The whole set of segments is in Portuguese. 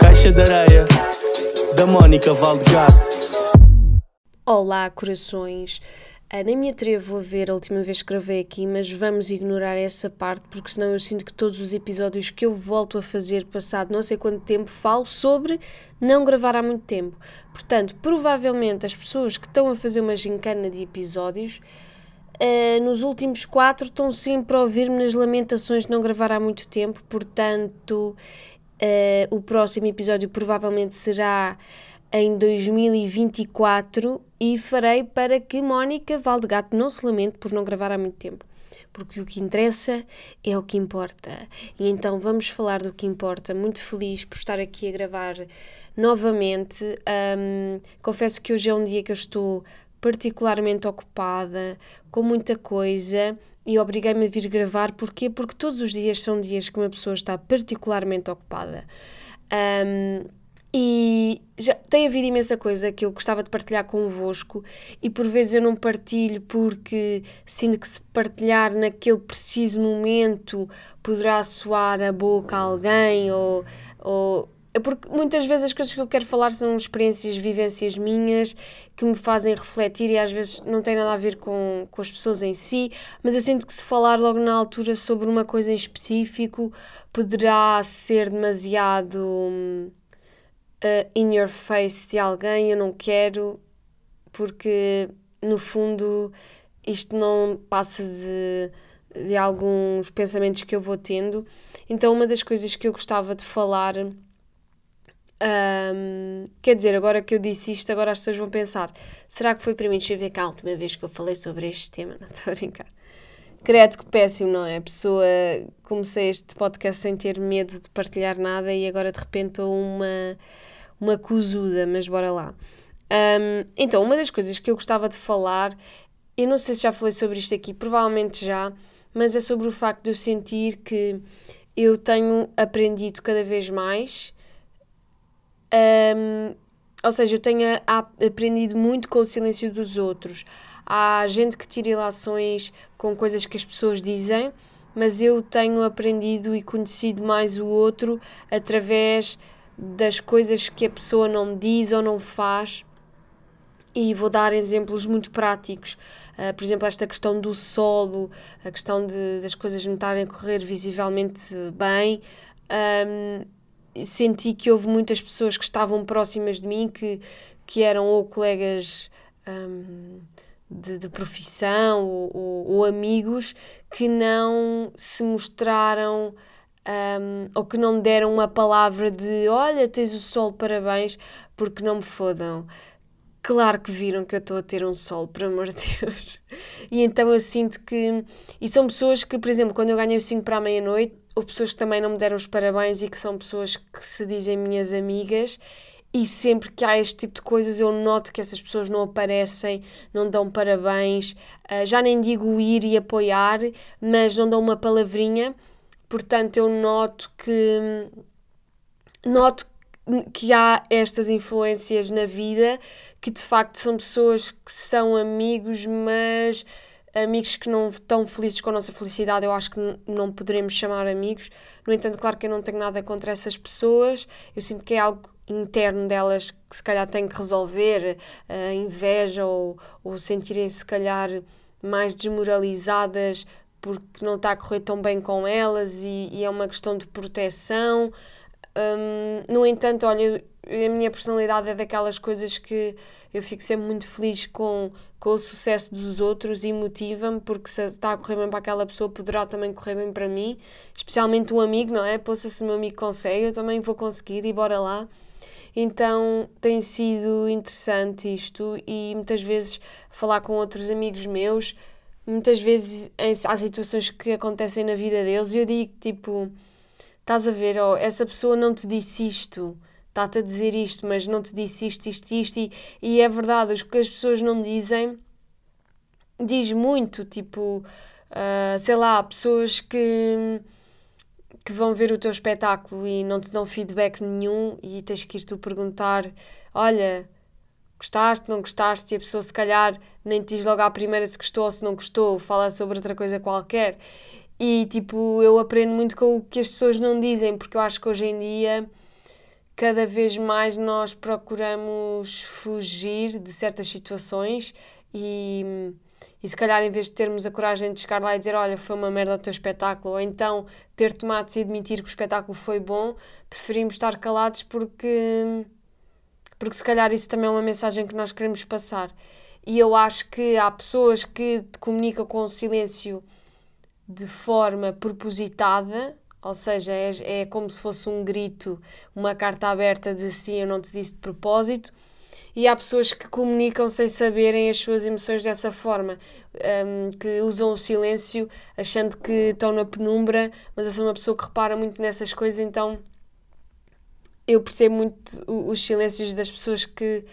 Caixa de areia da Mónica Valdegato. Olá, corações. Ah, nem me atrevo a ver a última vez que gravei aqui, mas vamos ignorar essa parte, porque senão eu sinto que todos os episódios que eu volto a fazer, passado não sei quanto tempo, falo sobre não gravar há muito tempo. Portanto, provavelmente as pessoas que estão a fazer uma gincana de episódios, ah, nos últimos quatro estão sempre a ouvir-me nas lamentações de não gravar há muito tempo, portanto, ah, o próximo episódio provavelmente será em 2024 e farei para que Mónica Valdegato não se lamente por não gravar há muito tempo. Porque o que interessa é o que importa. E então vamos falar do que importa. Muito feliz por estar aqui a gravar novamente. Um, confesso que hoje é um dia que eu estou particularmente ocupada, com muita coisa, e obriguei-me a vir gravar. Porquê? Porque todos os dias são dias que uma pessoa está particularmente ocupada. Um, e já tem havido imensa coisa que eu gostava de partilhar convosco e por vezes eu não partilho porque sinto que se partilhar naquele preciso momento poderá soar a boca a alguém ou, ou porque muitas vezes as coisas que eu quero falar são experiências, vivências minhas que me fazem refletir e às vezes não tem nada a ver com, com as pessoas em si, mas eu sinto que se falar logo na altura sobre uma coisa em específico poderá ser demasiado uh, in your face de alguém, eu não quero, porque no fundo isto não passa de, de alguns pensamentos que eu vou tendo. Então, uma das coisas que eu gostava de falar. Um, quer dizer, agora que eu disse isto, agora as pessoas vão pensar: será que foi para mim? Deixa eu ver cá a última vez que eu falei sobre este tema. Não estou a brincar. Credo que péssimo, não é? A pessoa. Comecei este podcast sem ter medo de partilhar nada e agora de repente estou uma uma cozuda, mas bora lá. Um, então, uma das coisas que eu gostava de falar, eu não sei se já falei sobre isto aqui, provavelmente já, mas é sobre o facto de eu sentir que eu tenho aprendido cada vez mais. Um, ou seja, eu tenho aprendido muito com o silêncio dos outros. Há gente que tira ilações com coisas que as pessoas dizem, mas eu tenho aprendido e conhecido mais o outro através das coisas que a pessoa não diz ou não faz. E vou dar exemplos muito práticos. Uh, por exemplo, esta questão do solo, a questão de, das coisas não estarem a correr visivelmente bem. Um, senti que houve muitas pessoas que estavam próximas de mim que, que eram ou colegas um, de, de, profissão ou, ou, ou amigos que não se mostraram um, ou que não me deram uma palavra de olha, tens o sol, parabéns, porque não me fodam. Claro que viram que eu estou a ter um sol, por amor de Deus. E então eu sinto que. E são pessoas que, por exemplo, quando eu ganhei o 5 para a meia-noite, houve pessoas que também não me deram os parabéns e que são pessoas que se dizem minhas amigas. E sempre que há este tipo de coisas, eu noto que essas pessoas não aparecem, não dão parabéns. Uh, já nem digo ir e apoiar, mas não dão uma palavrinha Portanto, eu noto que noto que há estas influências na vida que de facto são pessoas que são amigos, mas amigos que não estão felizes com a nossa felicidade, eu acho que não poderemos chamar amigos. No entanto, claro que eu não tenho nada contra essas pessoas, eu sinto que é algo interno delas que se calhar têm que resolver, a inveja ou, ou sentirem-se, se calhar, mais desmoralizadas porque não está a correr tão bem com elas e, e é uma questão de proteção. Um, no entanto, olha, a minha personalidade é daquelas coisas que eu fico sempre muito feliz com, com o sucesso dos outros e motiva-me, porque se está a correr bem para aquela pessoa, poderá também correr bem para mim, especialmente um amigo, não é? Poxa, se meu amigo consegue, eu também vou conseguir e bora lá. Então tem sido interessante isto e muitas vezes falar com outros amigos meus muitas vezes há situações que acontecem na vida deles e eu digo tipo, estás a ver, oh, essa pessoa não te disse isto, está-te a dizer isto, mas não te disse isto, isto, isto, e, e é verdade, o que as pessoas não dizem diz muito, tipo, uh, sei lá, pessoas que que vão ver o teu espetáculo e não te dão feedback nenhum e tens que ir tu perguntar, olha, gostaste, não gostaste, e a pessoa se calhar nem te diz logo à primeira se gostou ou se não gostou, fala sobre outra coisa qualquer. E tipo, eu aprendo muito com o que as pessoas não dizem, porque eu acho que hoje em dia cada vez mais nós procuramos fugir de certas situações e, e se calhar em vez de termos a coragem de chegar lá e dizer olha, foi uma merda o teu espetáculo, ou então ter tomado e admitir que o espetáculo foi bom, preferimos estar calados porque, porque se calhar isso também é uma mensagem que nós queremos passar. E eu acho que há pessoas que comunicam com o silêncio de forma propositada, ou seja, é, é como se fosse um grito, uma carta aberta de sim, eu não te disse de propósito. E há pessoas que comunicam sem saberem as suas emoções dessa forma, um, que usam o silêncio achando que estão na penumbra, mas eu sou uma pessoa que repara muito nessas coisas, então eu percebo muito os silêncios das pessoas que,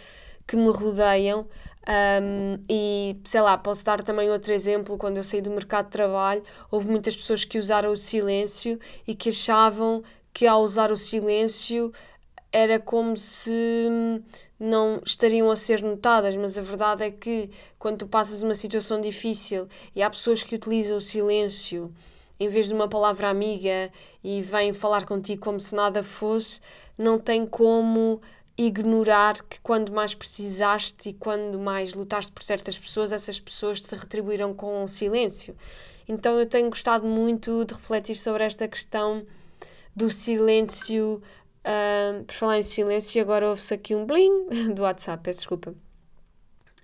que me rodeiam. Um, e sei lá, posso dar também outro exemplo. Quando eu saí do mercado de trabalho, houve muitas pessoas que usaram o silêncio e que achavam que ao usar o silêncio era como se não estariam a ser notadas, mas a verdade é que quando tu passas uma situação difícil e há pessoas que utilizam o silêncio em vez de uma palavra amiga e vêm falar contigo como se nada fosse, não tem como ignorar que quando mais precisaste e quando mais lutaste por certas pessoas, essas pessoas te retribuíram com silêncio. Então eu tenho gostado muito de refletir sobre esta questão do silêncio. Uh, por falar em silêncio, agora ouve-se aqui um bling do WhatsApp, peço desculpa.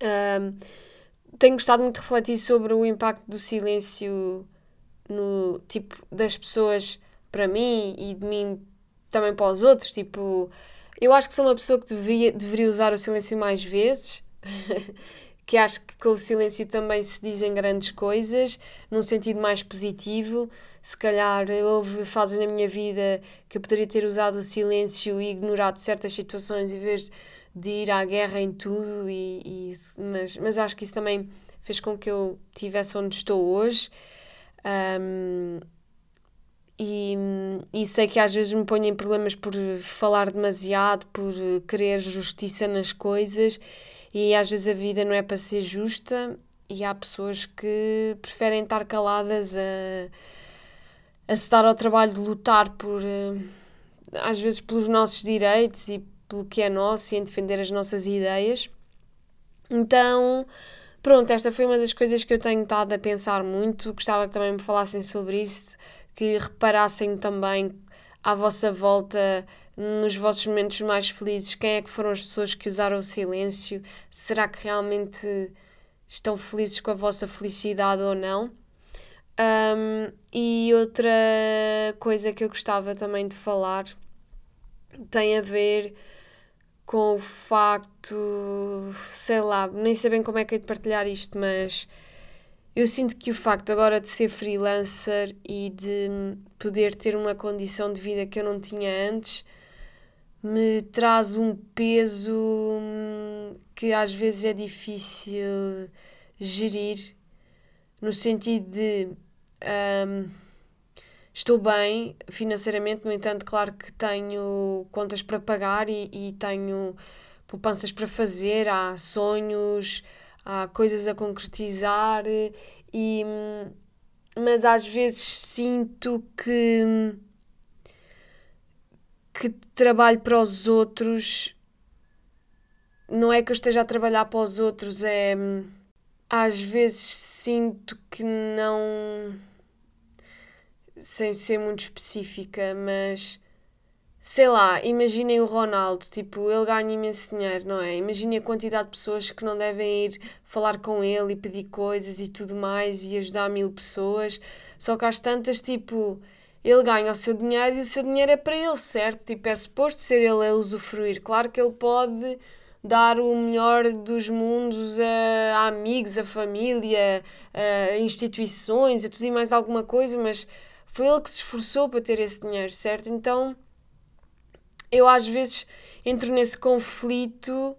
Uh, tenho gostado muito de refletir sobre o impacto do silêncio no tipo das pessoas para mim e de mim também para os outros. Tipo, eu acho que sou uma pessoa que devia, deveria usar o silêncio mais vezes. que acho que com o silêncio também se dizem grandes coisas, num sentido mais positivo. Se calhar houve fases na minha vida que eu poderia ter usado o silêncio e ignorado certas situações em vez de ir à guerra em tudo, e, e mas, mas acho que isso também fez com que eu estivesse onde estou hoje. Um, e, e sei que às vezes me ponho em problemas por falar demasiado, por querer justiça nas coisas, e às vezes a vida não é para ser justa, e há pessoas que preferem estar caladas a, a se dar ao trabalho de lutar por, eh, às vezes, pelos nossos direitos e pelo que é nosso e em defender as nossas ideias. Então, pronto, esta foi uma das coisas que eu tenho estado a pensar muito. Gostava que também me falassem sobre isso que reparassem também à vossa volta, nos vossos momentos mais felizes, quem é que foram as pessoas que usaram o silêncio? Será que realmente estão felizes com a vossa felicidade ou não? Um, e outra coisa que eu gostava também de falar tem a ver com o facto, sei lá, nem sei bem como é que é de partilhar isto, mas eu sinto que o facto agora de ser freelancer e de poder ter uma condição de vida que eu não tinha antes me traz um peso hum, que às vezes é difícil gerir, no sentido de um, estou bem financeiramente, no entanto, claro que tenho contas para pagar e, e tenho poupanças para fazer, há sonhos há coisas a concretizar e mas às vezes sinto que que trabalho para os outros não é que eu esteja a trabalhar para os outros é às vezes sinto que não sem ser muito específica mas sei lá, imaginem o Ronaldo, tipo, ele ganha imenso dinheiro, não é? Imaginem a quantidade de pessoas que não devem ir falar com ele e pedir coisas e tudo mais e ajudar mil pessoas. Só que às tantas, tipo, ele ganha o seu dinheiro e o seu dinheiro é para ele, certo? Tipo, é suposto ser ele a usufruir. Claro que ele pode dar o melhor dos mundos a, a amigos, a família, a instituições, a tudo e mais alguma coisa, mas foi ele que se esforçou para ter esse dinheiro, certo? Então eu às vezes entro nesse conflito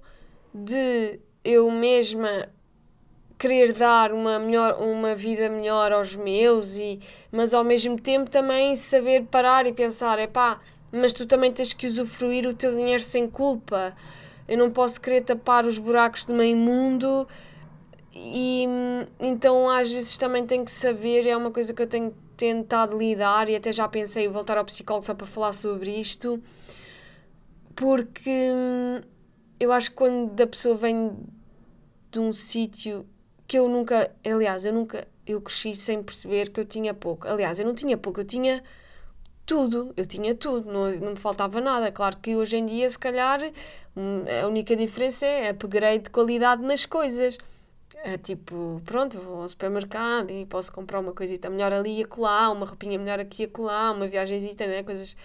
de eu mesma querer dar uma melhor uma vida melhor aos meus e mas ao mesmo tempo também saber parar e pensar é pá mas tu também tens que usufruir o teu dinheiro sem culpa. Eu não posso querer tapar os buracos do meio mundo. E então às vezes também tenho que saber, é uma coisa que eu tenho tentado lidar e até já pensei em voltar ao psicólogo só para falar sobre isto, porque hum, eu acho que quando a pessoa vem de um sítio que eu nunca, aliás, eu nunca, eu cresci sem perceber que eu tinha pouco. Aliás, eu não tinha pouco, eu tinha tudo, eu tinha tudo, não, não me faltava nada. Claro que hoje em dia, se calhar, hum, a única diferença é upgrade de qualidade nas coisas. É tipo, pronto, vou ao supermercado e posso comprar uma coisita melhor ali e acolá, uma roupinha melhor aqui e acolá, uma viagemzita, né? Coisas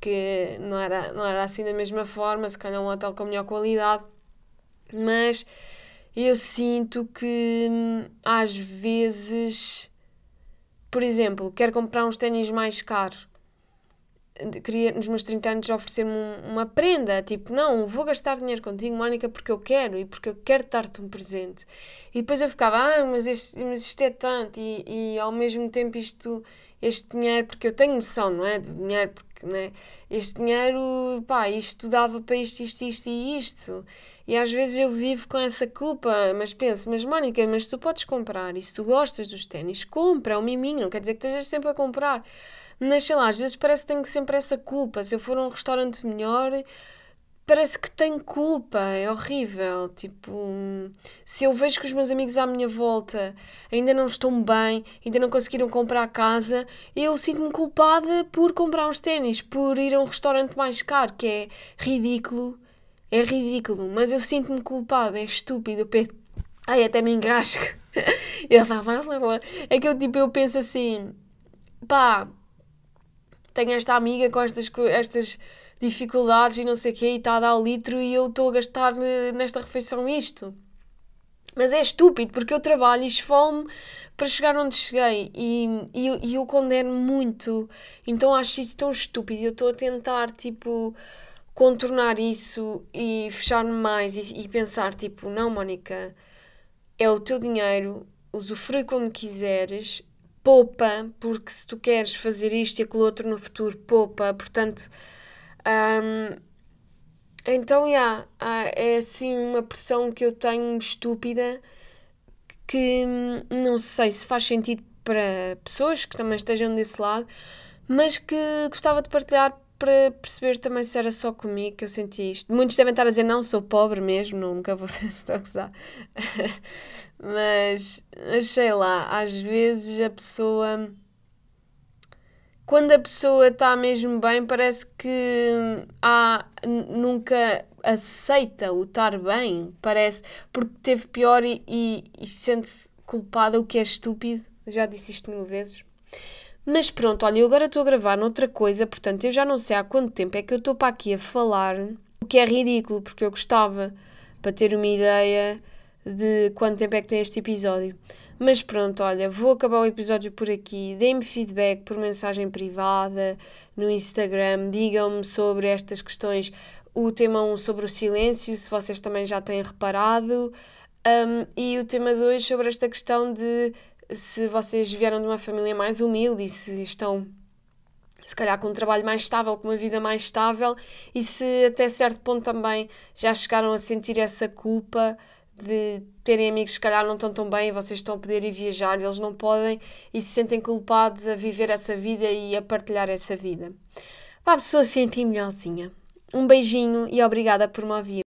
que não era, não era assim da mesma forma, se calhar um hotel com melhor qualidade. Mas eu sinto que hum, às vezes, por exemplo, quero comprar uns ténis mais caros queria nos meus 30 anos oferecer-me uma prenda, tipo, não, vou gastar dinheiro contigo, Mónica, porque eu quero e porque eu quero dar-te um presente. E depois eu ficava, ah, mas, este, mas isto é tanto, e, e ao mesmo tempo isto, este dinheiro, porque eu tenho noção, não é? Do dinheiro, porque né, este dinheiro, pá, isto dava para isto, isto, isto e isto. E às vezes eu vivo com essa culpa, mas penso, mas Mónica, mas tu podes comprar, e se tu gostas dos ténis, compra, é um miminho, não quer dizer que estejas sempre a comprar. Mas sei lá, às vezes parece que tenho sempre essa culpa. Se eu for a um restaurante melhor, parece que tenho culpa, é horrível. Tipo, se eu vejo que os meus amigos à minha volta ainda não estão bem, ainda não conseguiram comprar casa, eu sinto-me culpada por comprar uns ténis, por ir a um restaurante mais caro, que é ridículo. É ridículo, mas eu sinto-me culpada, é estúpido. Eu ai, até me engasgo. eu é que eu tipo, eu penso assim, pá, tenho esta amiga com estas, estas dificuldades e não sei o quê, e está a dar o litro e eu estou a gastar nesta refeição isto. Mas é estúpido, porque eu trabalho e esfolo-me para chegar onde cheguei e, e, e eu condeno muito. Então acho isso tão estúpido. Eu estou a tentar, tipo, contornar isso e fechar-me mais e, e pensar, tipo, não, Mónica, é o teu dinheiro, usufrui como quiseres, poupa, porque se tu queres fazer isto e aquilo outro no futuro, poupa, portanto. Um, então, yeah, é assim uma pressão que eu tenho estúpida que não sei se faz sentido para pessoas que também estejam desse lado, mas que gostava de partilhar para perceber também se era só comigo que eu senti isto. Muitos devem estar a dizer, não, sou pobre mesmo, nunca vou ser mas, mas sei lá, às vezes a pessoa. Quando a pessoa está mesmo bem, parece que há, nunca aceita o estar bem, parece, porque teve pior e, e, e sente-se culpada, o que é estúpido. Já disse isto mil vezes. Mas pronto, olha, eu agora estou a gravar noutra coisa, portanto eu já não sei há quanto tempo é que eu estou para aqui a falar, o que é ridículo, porque eu gostava para ter uma ideia de quanto tempo é que tem este episódio. Mas pronto, olha, vou acabar o episódio por aqui. Deem-me feedback por mensagem privada no Instagram. Digam-me sobre estas questões. O tema 1 sobre o silêncio, se vocês também já têm reparado. Um, e o tema 2 sobre esta questão de se vocês vieram de uma família mais humilde e se estão se calhar com um trabalho mais estável, com uma vida mais estável, e se até certo ponto também já chegaram a sentir essa culpa de terem amigos que se calhar não estão tão bem, vocês estão a poder ir viajar, eles não podem e se sentem culpados a viver essa vida e a partilhar essa vida. Para a pessoa sentir melhorzinha. Um beijinho e obrigada por me ouvir.